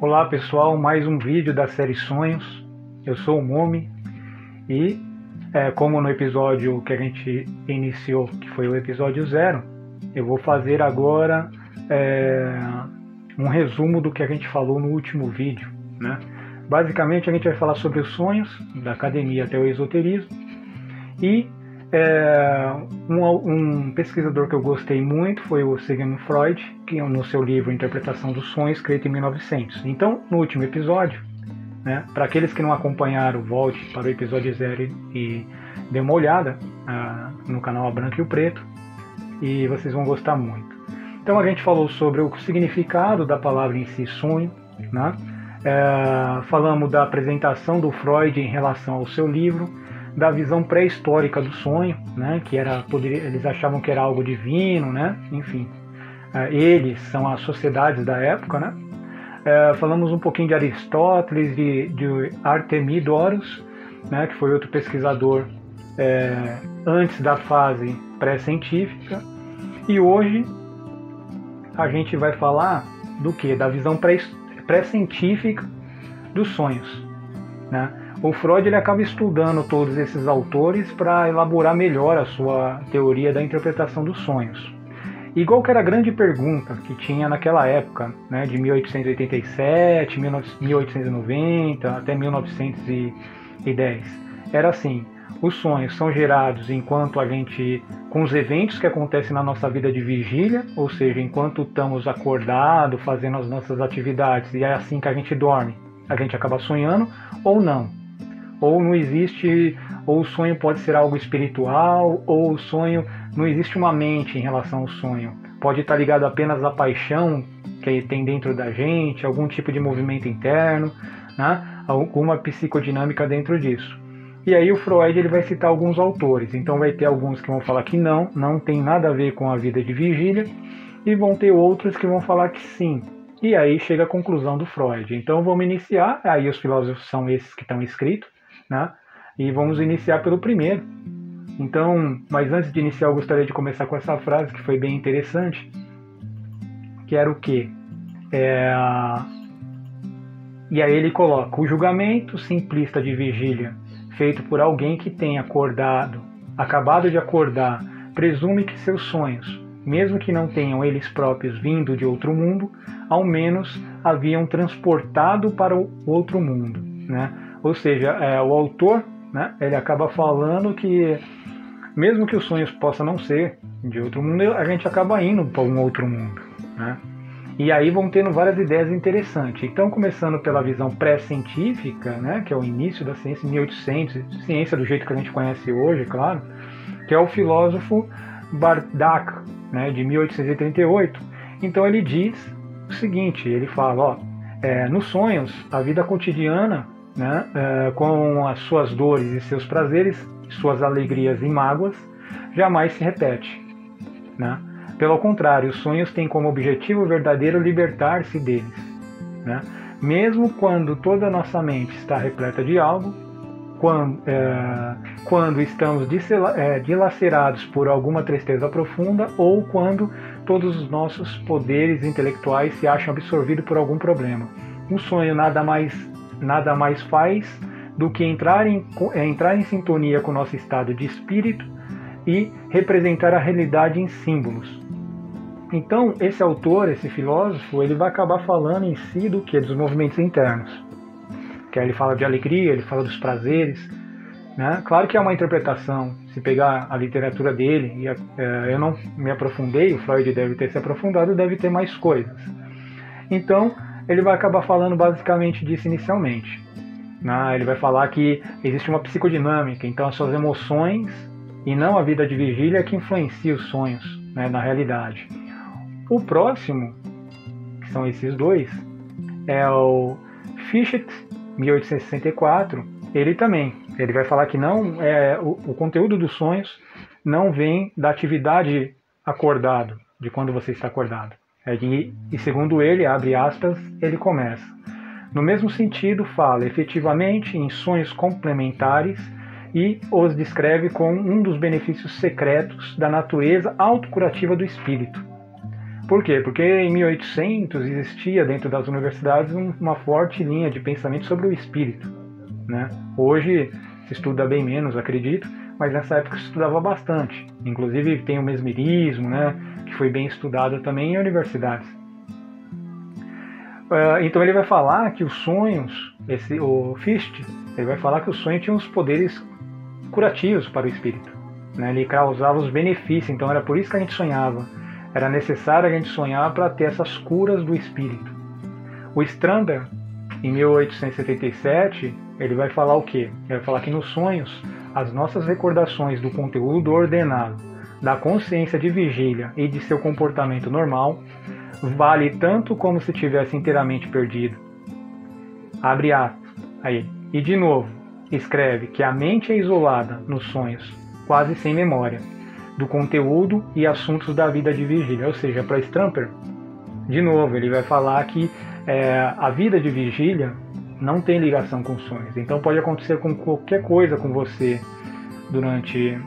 Olá pessoal, mais um vídeo da série Sonhos. Eu sou o Momi e, é, como no episódio que a gente iniciou, que foi o episódio zero, eu vou fazer agora é, um resumo do que a gente falou no último vídeo. Né? Basicamente, a gente vai falar sobre os sonhos, da academia até o esoterismo, e é, um, um, pesquisador que eu gostei muito foi o Sigmund Freud, que no seu livro Interpretação dos Sonhos, escrito em 1900. Então, no último episódio, né, para aqueles que não acompanharam, volte para o episódio zero e dê uma olhada ah, no canal A Branco e o Preto, e vocês vão gostar muito. Então, a gente falou sobre o significado da palavra em si, sonho, né? É, falamos da apresentação do Freud em relação ao seu livro, da visão pré-histórica do sonho, né, que era eles achavam que era algo divino, né, enfim, uh, eles são as sociedades da época, né. Uh, falamos um pouquinho de Aristóteles, de, de Artemidorus, né, que foi outro pesquisador é, antes da fase pré-científica, e hoje a gente vai falar do que? Da visão pré-científica dos sonhos, né? o Freud ele acaba estudando todos esses autores para elaborar melhor a sua teoria da interpretação dos sonhos. Igual que era a grande pergunta que tinha naquela época, né, de 1887, 1890 até 1910. Era assim: os sonhos são gerados enquanto a gente, com os eventos que acontecem na nossa vida de vigília, ou seja, enquanto estamos acordados, fazendo as nossas atividades, e é assim que a gente dorme, a gente acaba sonhando, ou não ou não existe, ou o sonho pode ser algo espiritual, ou o sonho não existe uma mente em relação ao sonho. Pode estar ligado apenas à paixão que tem dentro da gente, algum tipo de movimento interno, né? alguma psicodinâmica dentro disso. E aí o Freud ele vai citar alguns autores. Então vai ter alguns que vão falar que não, não tem nada a ver com a vida de vigília, e vão ter outros que vão falar que sim. E aí chega a conclusão do Freud. Então vamos iniciar. Aí os filósofos são esses que estão escritos né? E vamos iniciar pelo primeiro. Então, mas antes de iniciar, eu gostaria de começar com essa frase que foi bem interessante, que era o quê? É... E aí ele coloca: o julgamento simplista de vigília, feito por alguém que tem acordado, acabado de acordar, presume que seus sonhos, mesmo que não tenham eles próprios vindo de outro mundo, ao menos haviam transportado para o outro mundo, né? Ou seja, é, o autor né, ele acaba falando que, mesmo que os sonhos possam não ser de outro mundo, a gente acaba indo para um outro mundo. Né? E aí vão tendo várias ideias interessantes. Então, começando pela visão pré-científica, né, que é o início da ciência, 1800, ciência do jeito que a gente conhece hoje, claro, que é o filósofo Bardak, né, de 1838. Então, ele diz o seguinte: ele fala, ó, é, nos sonhos, a vida cotidiana né, é, com as suas dores e seus prazeres, suas alegrias e mágoas, jamais se repete. Né? Pelo contrário, os sonhos têm como objetivo verdadeiro libertar-se deles. Né? Mesmo quando toda a nossa mente está repleta de algo, quando, é, quando estamos é, dilacerados por alguma tristeza profunda ou quando todos os nossos poderes intelectuais se acham absorvidos por algum problema. Um sonho nada mais nada mais faz do que entrar em, é, entrar em sintonia com o nosso estado de espírito e representar a realidade em símbolos. Então, esse autor, esse filósofo, ele vai acabar falando em si do que? Dos movimentos internos. Que ele fala de alegria, ele fala dos prazeres. Né? Claro que é uma interpretação. Se pegar a literatura dele, e é, eu não me aprofundei, o Freud deve ter se aprofundado, deve ter mais coisas. Então, ele vai acabar falando basicamente disso inicialmente. Né? Ele vai falar que existe uma psicodinâmica, então as suas emoções e não a vida de vigília que influencia os sonhos né, na realidade. O próximo, que são esses dois, é o Fichte, 1864. Ele também, ele vai falar que não é o, o conteúdo dos sonhos não vem da atividade acordado, de quando você está acordado. É e segundo ele, abre aspas, ele começa. No mesmo sentido, fala efetivamente em sonhos complementares e os descreve como um dos benefícios secretos da natureza autocurativa do espírito. Por quê? Porque em 1800 existia dentro das universidades uma forte linha de pensamento sobre o espírito. Né? Hoje se estuda bem menos, acredito, mas nessa época se estudava bastante. Inclusive tem o mesmerismo, né, que foi bem estudado também em universidades. Uh, então ele vai falar que os sonhos, esse, o Fichte, ele vai falar que o sonho tinha os poderes curativos para o espírito. Né? Ele causava os benefícios, então era por isso que a gente sonhava. Era necessário a gente sonhar para ter essas curas do espírito. O Strander, em 1877, ele vai falar o quê? Ele vai falar que nos sonhos, as nossas recordações do conteúdo ordenado, da consciência de vigília e de seu comportamento normal, vale tanto como se tivesse inteiramente perdido. Abre aspas. Aí. E de novo, escreve que a mente é isolada nos sonhos, quase sem memória, do conteúdo e assuntos da vida de vigília. Ou seja, para Stramper, de novo, ele vai falar que é, a vida de vigília não tem ligação com sonhos. Então pode acontecer com qualquer coisa com você durante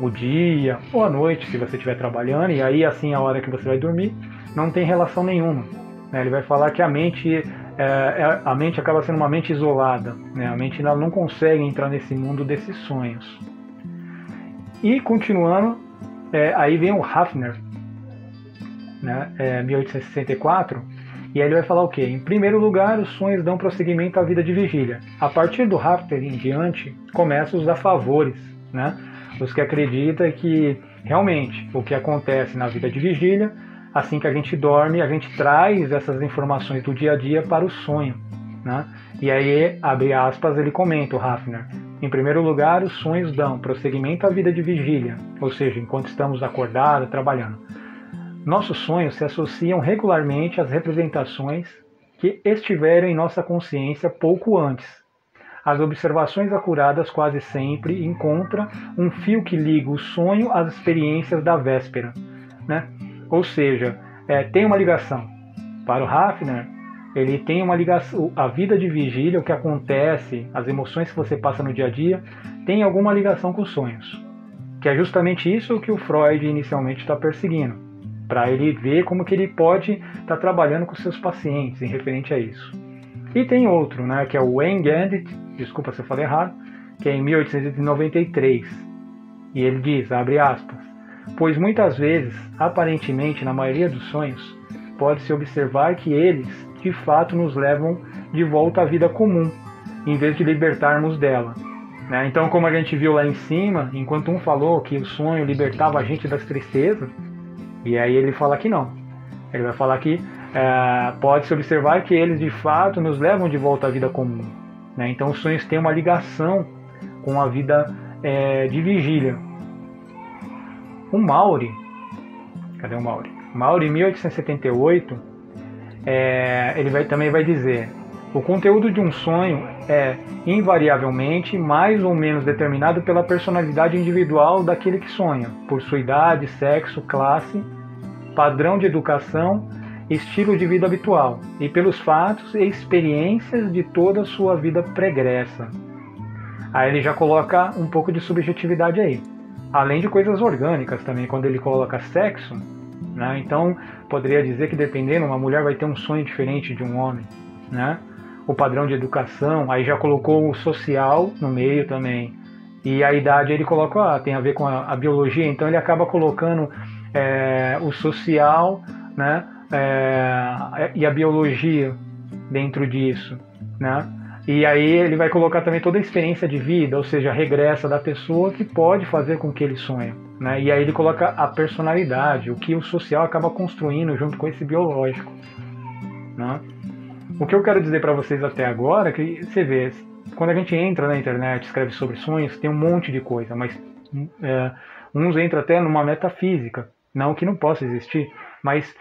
o dia ou a noite, se você estiver trabalhando, e aí assim a hora que você vai dormir, não tem relação nenhuma. Né? Ele vai falar que a mente é, é, a mente acaba sendo uma mente isolada, né? a mente não consegue entrar nesse mundo desses sonhos. E continuando, é, aí vem o Hafner, né? 1864, é, e aí ele vai falar o quê? Em primeiro lugar, os sonhos dão prosseguimento à vida de vigília. A partir do Hafner em diante, começam os afavores, né? Os que acreditam que realmente o que acontece na vida de vigília, assim que a gente dorme, a gente traz essas informações do dia a dia para o sonho, né? E aí, abre aspas, ele comenta, o Hafner. Em primeiro lugar, os sonhos dão prosseguimento à vida de vigília, ou seja, enquanto estamos acordados, trabalhando. Nossos sonhos se associam regularmente às representações que estiveram em nossa consciência pouco antes. As observações acuradas quase sempre encontram um fio que liga o sonho às experiências da véspera. Né? Ou seja, é, tem uma ligação. Para o Hafner, ele tem uma ligação. A vida de vigília, o que acontece, as emoções que você passa no dia a dia, tem alguma ligação com os sonhos. Que é justamente isso que o Freud inicialmente está perseguindo para ele ver como que ele pode estar tá trabalhando com seus pacientes em referente a isso. E tem outro, né, que é o Wayne Gandit, desculpa se eu falei errado, que é em 1893. E ele diz, abre aspas, pois muitas vezes, aparentemente na maioria dos sonhos, pode-se observar que eles, de fato, nos levam de volta à vida comum, em vez de libertarmos dela. Né? Então, como a gente viu lá em cima, enquanto um falou que o sonho libertava a gente das tristezas, e aí ele fala que não. Ele vai falar que é, pode-se observar que eles de fato nos levam de volta à vida comum. Né? Então os sonhos têm uma ligação com a vida é, de vigília. O Mauri, cadê o Mauri? Mauri, em 1878, é, ele vai, também vai dizer: o conteúdo de um sonho é invariavelmente mais ou menos determinado pela personalidade individual daquele que sonha, por sua idade, sexo, classe, padrão de educação, estilo de vida habitual e pelos fatos e experiências de toda a sua vida pregressa. Aí ele já coloca um pouco de subjetividade aí, além de coisas orgânicas também, quando ele coloca sexo. Né? Então, poderia dizer que dependendo, uma mulher vai ter um sonho diferente de um homem. Né? o padrão de educação, aí já colocou o social no meio também. E a idade ele coloca, ah, tem a ver com a, a biologia, então ele acaba colocando é, o social né, é, e a biologia dentro disso. Né? E aí ele vai colocar também toda a experiência de vida, ou seja, a regressa da pessoa que pode fazer com que ele sonhe. Né? E aí ele coloca a personalidade, o que o social acaba construindo junto com esse biológico. Né? O que eu quero dizer para vocês até agora é que você vê, quando a gente entra na internet, escreve sobre sonhos, tem um monte de coisa, mas é, uns entram até numa metafísica, não que não possa existir, mas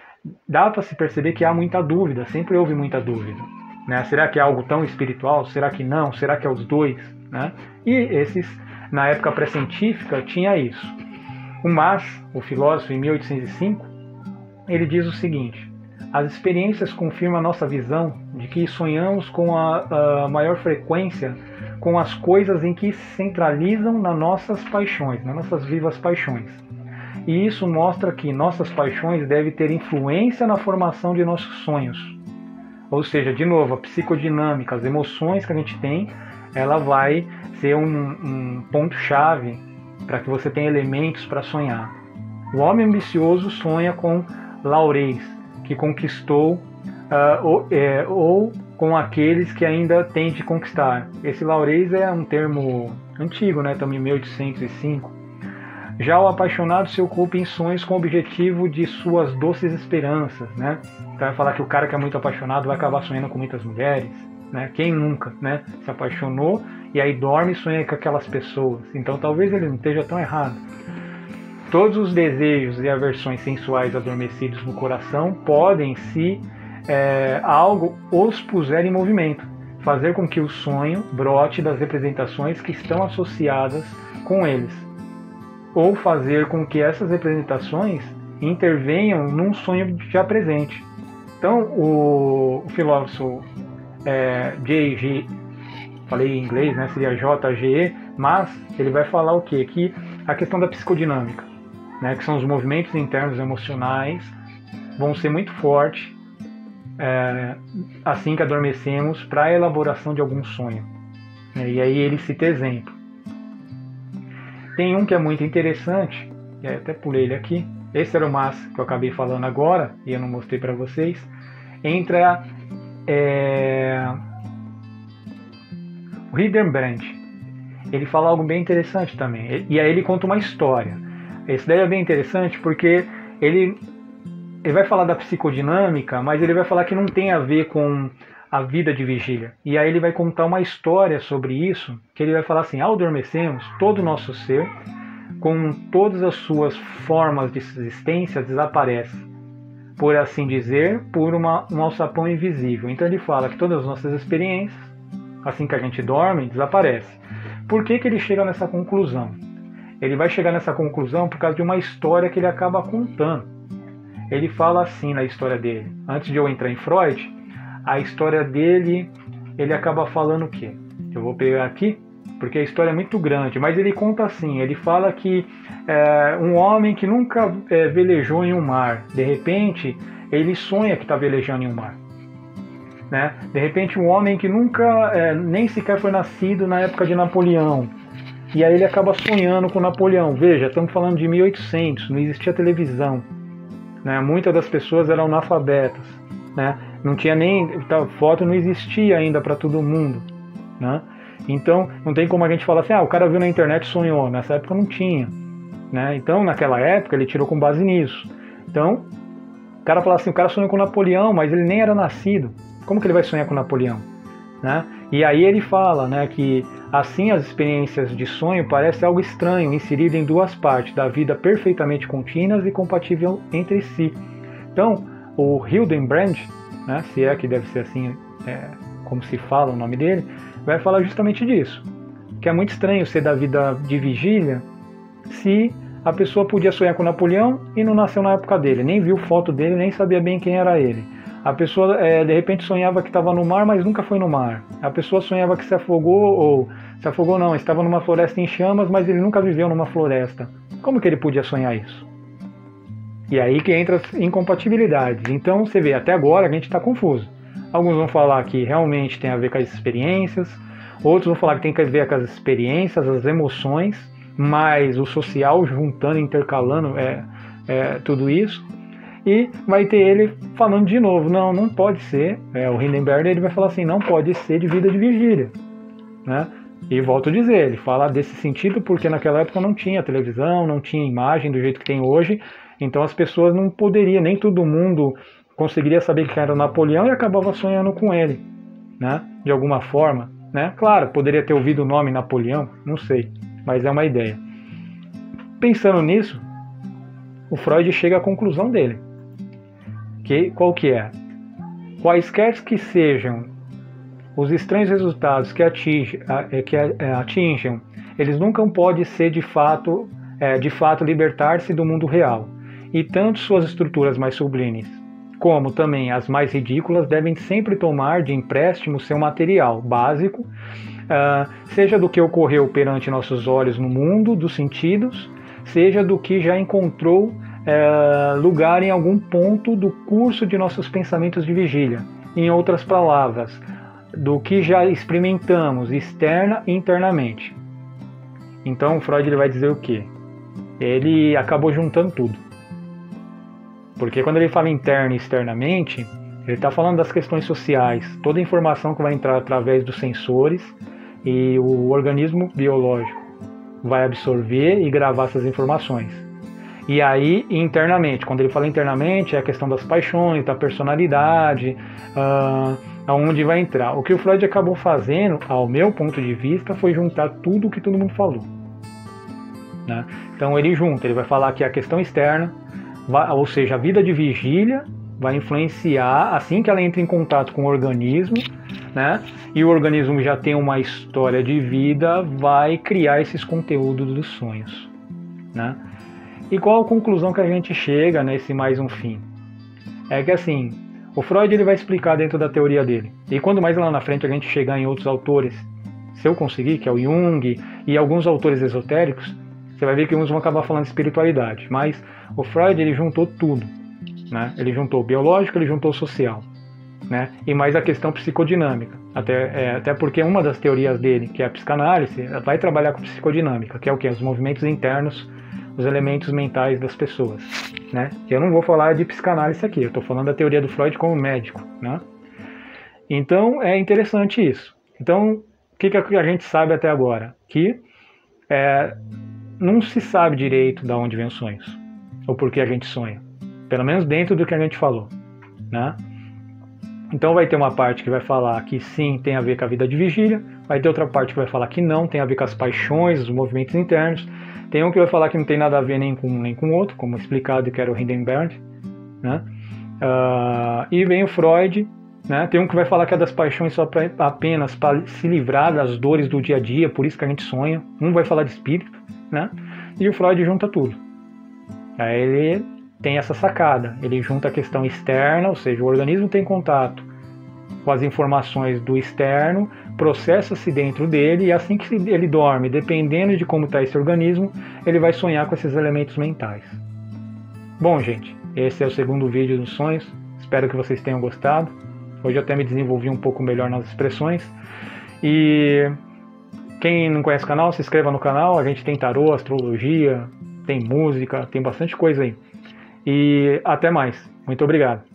dá para se perceber que há muita dúvida, sempre houve muita dúvida. Né? Será que é algo tão espiritual? Será que não? Será que é os dois? Né? E esses, na época pré-científica, tinha isso. O Mas, o filósofo, em 1805, ele diz o seguinte: as experiências confirmam a nossa visão de que sonhamos com a, a maior frequência com as coisas em que se centralizam nas nossas paixões, nas nossas vivas paixões. E isso mostra que nossas paixões devem ter influência na formação de nossos sonhos. Ou seja, de novo, a psicodinâmica, as emoções que a gente tem, ela vai ser um, um ponto-chave para que você tenha elementos para sonhar. O homem ambicioso sonha com laureis, que conquistou, uh, ou, é, ou, com aqueles que ainda tem de conquistar. Esse laureis é um termo antigo, né? estamos em 1805. Já o apaixonado se ocupa em sonhos com o objetivo de suas doces esperanças, né? Então vai falar que o cara que é muito apaixonado vai acabar sonhando com muitas mulheres, né? Quem nunca, né? Se apaixonou e aí dorme e sonha com aquelas pessoas. Então talvez ele não esteja tão errado. Todos os desejos e aversões sensuais adormecidos no coração podem, se é, algo os puser em movimento, fazer com que o sonho brote das representações que estão associadas com eles, ou fazer com que essas representações intervenham num sonho já presente. Então, o, o filósofo é, J.G. falei em inglês, né, seria J.G.E., mas ele vai falar o quê? Que a questão da psicodinâmica né, que são os movimentos internos emocionais, vão ser muito fortes é, assim que adormecemos para a elaboração de algum sonho. E aí ele cita exemplo. Tem um que é muito interessante, até pulei ele aqui. Esse era o mas que eu acabei falando agora e eu não mostrei para vocês. Entra é, o Hildenbrand. Ele fala algo bem interessante também. E aí ele conta uma história. Esse daí é bem interessante porque ele, ele vai falar da psicodinâmica, mas ele vai falar que não tem a ver com a vida de vigília. E aí ele vai contar uma história sobre isso, que ele vai falar assim: ao adormecemos, todo o nosso ser, com todas as suas formas de existência, desaparece. Por assim dizer, por uma, um alçapão invisível. Então ele fala que todas as nossas experiências, assim que a gente dorme, desaparecem. Por que, que ele chega nessa conclusão? ele vai chegar nessa conclusão por causa de uma história que ele acaba contando. Ele fala assim na história dele. Antes de eu entrar em Freud, a história dele, ele acaba falando o quê? Eu vou pegar aqui, porque a história é muito grande, mas ele conta assim: ele fala que é, um homem que nunca é, velejou em um mar, de repente, ele sonha que está velejando em um mar. Né? De repente, um homem que nunca, é, nem sequer foi nascido na época de Napoleão, e aí ele acaba sonhando com Napoleão. Veja, estamos falando de 1800, não existia televisão. Né? Muitas das pessoas eram analfabetas. Né? Não tinha nem. Tá, foto não existia ainda para todo mundo. Né? Então, não tem como a gente falar assim, ah, o cara viu na internet e sonhou. Nessa época não tinha. Né? Então, naquela época, ele tirou com base nisso. Então, o cara fala assim, o cara sonhou com Napoleão, mas ele nem era nascido. Como que ele vai sonhar com Napoleão? Né? E aí ele fala né, que assim as experiências de sonho parecem algo estranho, inserido em duas partes da vida perfeitamente contínuas e compatíveis entre si. Então, o Hildenbrand, né, se é que deve ser assim é, como se fala o nome dele, vai falar justamente disso. Que é muito estranho ser da vida de vigília se a pessoa podia sonhar com Napoleão e não nasceu na época dele, nem viu foto dele, nem sabia bem quem era ele. A pessoa é, de repente sonhava que estava no mar, mas nunca foi no mar. A pessoa sonhava que se afogou, ou se afogou não, estava numa floresta em chamas, mas ele nunca viveu numa floresta. Como que ele podia sonhar isso? E aí que entra as incompatibilidades. Então você vê, até agora a gente está confuso. Alguns vão falar que realmente tem a ver com as experiências, outros vão falar que tem a ver com as experiências, as emoções, mas o social juntando, intercalando é, é tudo isso e vai ter ele falando de novo, não, não pode ser, é, o Hindenburg ele vai falar assim, não pode ser de vida de vigília, né? E volto a dizer, ele fala desse sentido porque naquela época não tinha televisão, não tinha imagem do jeito que tem hoje, então as pessoas não poderiam, nem todo mundo conseguiria saber que era Napoleão e acabava sonhando com ele, né? De alguma forma, né? Claro, poderia ter ouvido o nome Napoleão, não sei, mas é uma ideia. Pensando nisso, o Freud chega à conclusão dele que, qual que é? Quaisquer que sejam os estranhos resultados que, atinge, é, que é, atinjam, eles nunca podem ser de fato, é, de fato libertar-se do mundo real. E tanto suas estruturas mais sublimes, como também as mais ridículas, devem sempre tomar de empréstimo seu material básico uh, seja do que ocorreu perante nossos olhos no mundo dos sentidos, seja do que já encontrou uh, lugar em algum ponto do curso de nossos pensamentos de vigília. Em outras palavras, do que já experimentamos externa e internamente. Então Freud ele vai dizer o quê? Ele acabou juntando tudo. Porque quando ele fala interno e externamente, ele está falando das questões sociais, toda a informação que vai entrar através dos sensores e o organismo biológico vai absorver e gravar essas informações. E aí, internamente, quando ele fala internamente, é a questão das paixões, da personalidade, uh, aonde vai entrar. O que o Freud acabou fazendo, ao meu ponto de vista, foi juntar tudo o que todo mundo falou. Né? Então ele junta, ele vai falar que a questão externa, ou seja, a vida de vigília vai influenciar assim que ela entra em contato com o organismo, né? E o organismo já tem uma história de vida, vai criar esses conteúdos dos sonhos, né? E qual a conclusão que a gente chega nesse mais um fim? É que assim, o Freud ele vai explicar dentro da teoria dele. E quando mais lá na frente a gente chegar em outros autores, se eu conseguir, que é o Jung e alguns autores esotéricos, você vai ver que uns vão acabar falando de espiritualidade. Mas o Freud ele juntou tudo. Né? Ele juntou o biológico, ele juntou o social. Né? E mais a questão psicodinâmica. Até, é, até porque uma das teorias dele, que é a psicanálise, vai trabalhar com psicodinâmica, que é o que? Os movimentos internos, os elementos mentais das pessoas. Né? Eu não vou falar de psicanálise aqui, eu estou falando da teoria do Freud como médico. Né? Então é interessante isso. Então, o que, que a gente sabe até agora? Que é, não se sabe direito de onde vem os sonhos, ou por que a gente sonha. Pelo menos dentro do que a gente falou, né? Então vai ter uma parte que vai falar que sim, tem a ver com a vida de vigília, vai ter outra parte que vai falar que não, tem a ver com as paixões, os movimentos internos, tem um que vai falar que não tem nada a ver nem com nem com o outro, como explicado que era o Hindenburg, né? Uh, e vem o Freud, né? Tem um que vai falar que é das paixões só pra, apenas para se livrar das dores do dia a dia, por isso que a gente sonha. Um vai falar de espírito, né? E o Freud junta tudo. Aí ele tem essa sacada. Ele junta a questão externa, ou seja, o organismo tem contato com as informações do externo, processa-se dentro dele e assim que ele dorme, dependendo de como está esse organismo, ele vai sonhar com esses elementos mentais. Bom, gente, esse é o segundo vídeo dos sonhos. Espero que vocês tenham gostado. Hoje eu até me desenvolvi um pouco melhor nas expressões. E quem não conhece o canal, se inscreva no canal. A gente tem tarô, astrologia, tem música, tem bastante coisa aí. E até mais. Muito obrigado.